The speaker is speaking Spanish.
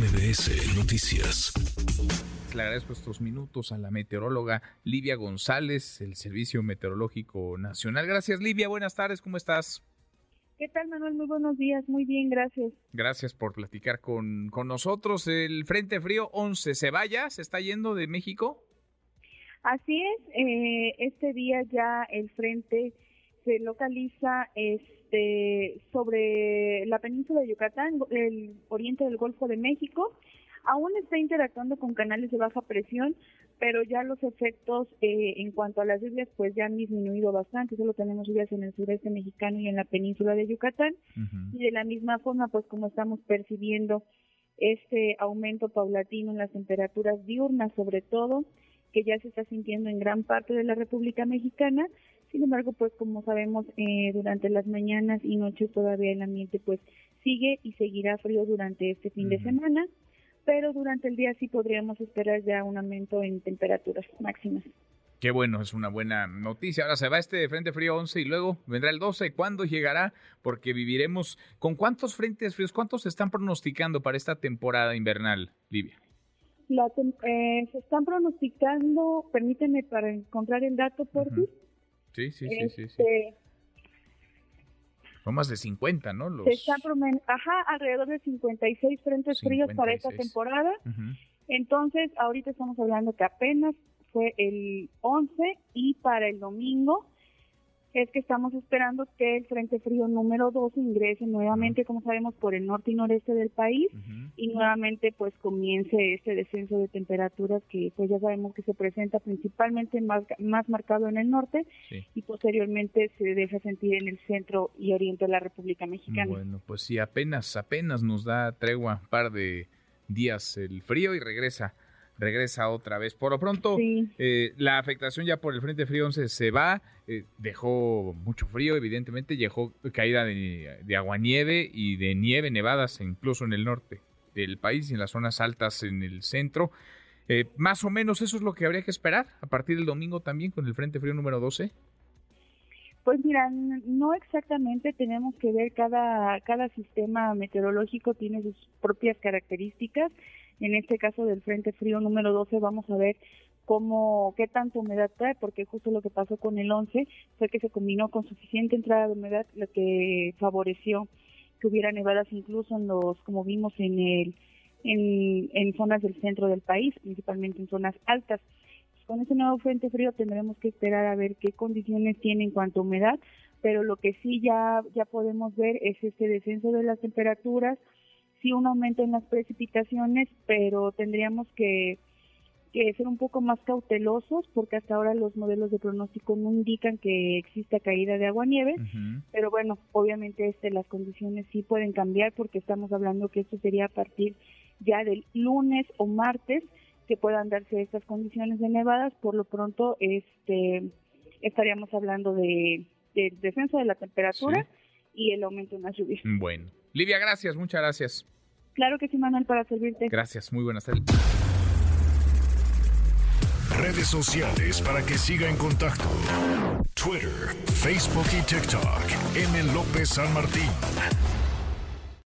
MBS Noticias. Le agradezco estos minutos a la meteoróloga Livia González, del Servicio Meteorológico Nacional. Gracias, Livia. Buenas tardes, ¿cómo estás? ¿Qué tal, Manuel? Muy buenos días. Muy bien, gracias. Gracias por platicar con, con nosotros. El Frente Frío 11, ¿se vaya? ¿Se está yendo de México? Así es. Eh, este día ya el frente se localiza este, sobre la península de Yucatán, el oriente del Golfo de México. Aún está interactuando con canales de baja presión, pero ya los efectos eh, en cuanto a las lluvias pues ya han disminuido bastante. Solo tenemos lluvias en el sureste mexicano y en la península de Yucatán. Y de la misma forma, pues como estamos percibiendo este aumento paulatino en las temperaturas diurnas, sobre todo, que ya se está sintiendo en gran parte de la República Mexicana, sin embargo, pues como sabemos, eh, durante las mañanas y noches todavía el ambiente pues sigue y seguirá frío durante este fin de semana, pero durante el día sí podríamos esperar ya un aumento en temperaturas máximas. Qué bueno, es una buena noticia. Ahora se va este Frente Frío 11 y luego vendrá el 12. ¿Cuándo llegará? Porque viviremos con cuántos frentes fríos, cuántos se están pronosticando para esta temporada invernal, Livia. La, eh, se están pronosticando, permíteme para encontrar el dato por ti. Sí, sí, sí, sí, este, Son más de 50, ¿no? Se está Ajá, alrededor de 56 frentes fríos para esta temporada. Entonces, ahorita estamos hablando que apenas fue el 11 y para el domingo es que estamos esperando que el Frente Frío número 2 ingrese nuevamente, como sabemos, por el norte y noreste del país y nuevamente pues comience este descenso de temperaturas que pues ya sabemos que se presenta principalmente más, más marcado en el norte y posteriormente se deja sentir en el centro y oriente de la República Mexicana. Bueno, pues sí, apenas, apenas nos da tregua un par de días el frío y regresa regresa otra vez. Por lo pronto, eh, la afectación ya por el Frente Frío 11 se va, eh, dejó mucho frío, evidentemente, dejó caída de, de aguanieve y de nieve, nevadas, incluso en el norte del país y en las zonas altas en el centro. Eh, más o menos eso es lo que habría que esperar a partir del domingo también con el Frente Frío número 12. Pues mira, no exactamente, tenemos que ver cada, cada sistema meteorológico tiene sus propias características en este caso del Frente Frío número 12 vamos a ver cómo, qué tanta humedad trae, porque justo lo que pasó con el 11 fue que se combinó con suficiente entrada de humedad, lo que favoreció que hubiera nevadas incluso en los, como vimos en el, en, en zonas del centro del país, principalmente en zonas altas. Con ese nuevo frente frío tendremos que esperar a ver qué condiciones tiene en cuanto a humedad, pero lo que sí ya, ya podemos ver es este descenso de las temperaturas, sí un aumento en las precipitaciones, pero tendríamos que, ser un poco más cautelosos porque hasta ahora los modelos de pronóstico no indican que exista caída de agua nieve, pero bueno, obviamente este las condiciones sí pueden cambiar porque estamos hablando que esto sería a partir ya del lunes o martes que puedan darse estas condiciones de nevadas, por lo pronto este estaríamos hablando de, descenso de la temperatura y el aumento en las lluvias. Bueno, Livia, gracias, muchas gracias. Claro que sí, Manuel, para servirte. Gracias, muy buenas tardes. Redes sociales para que siga en contacto: Twitter, Facebook y TikTok. M. López San Martín.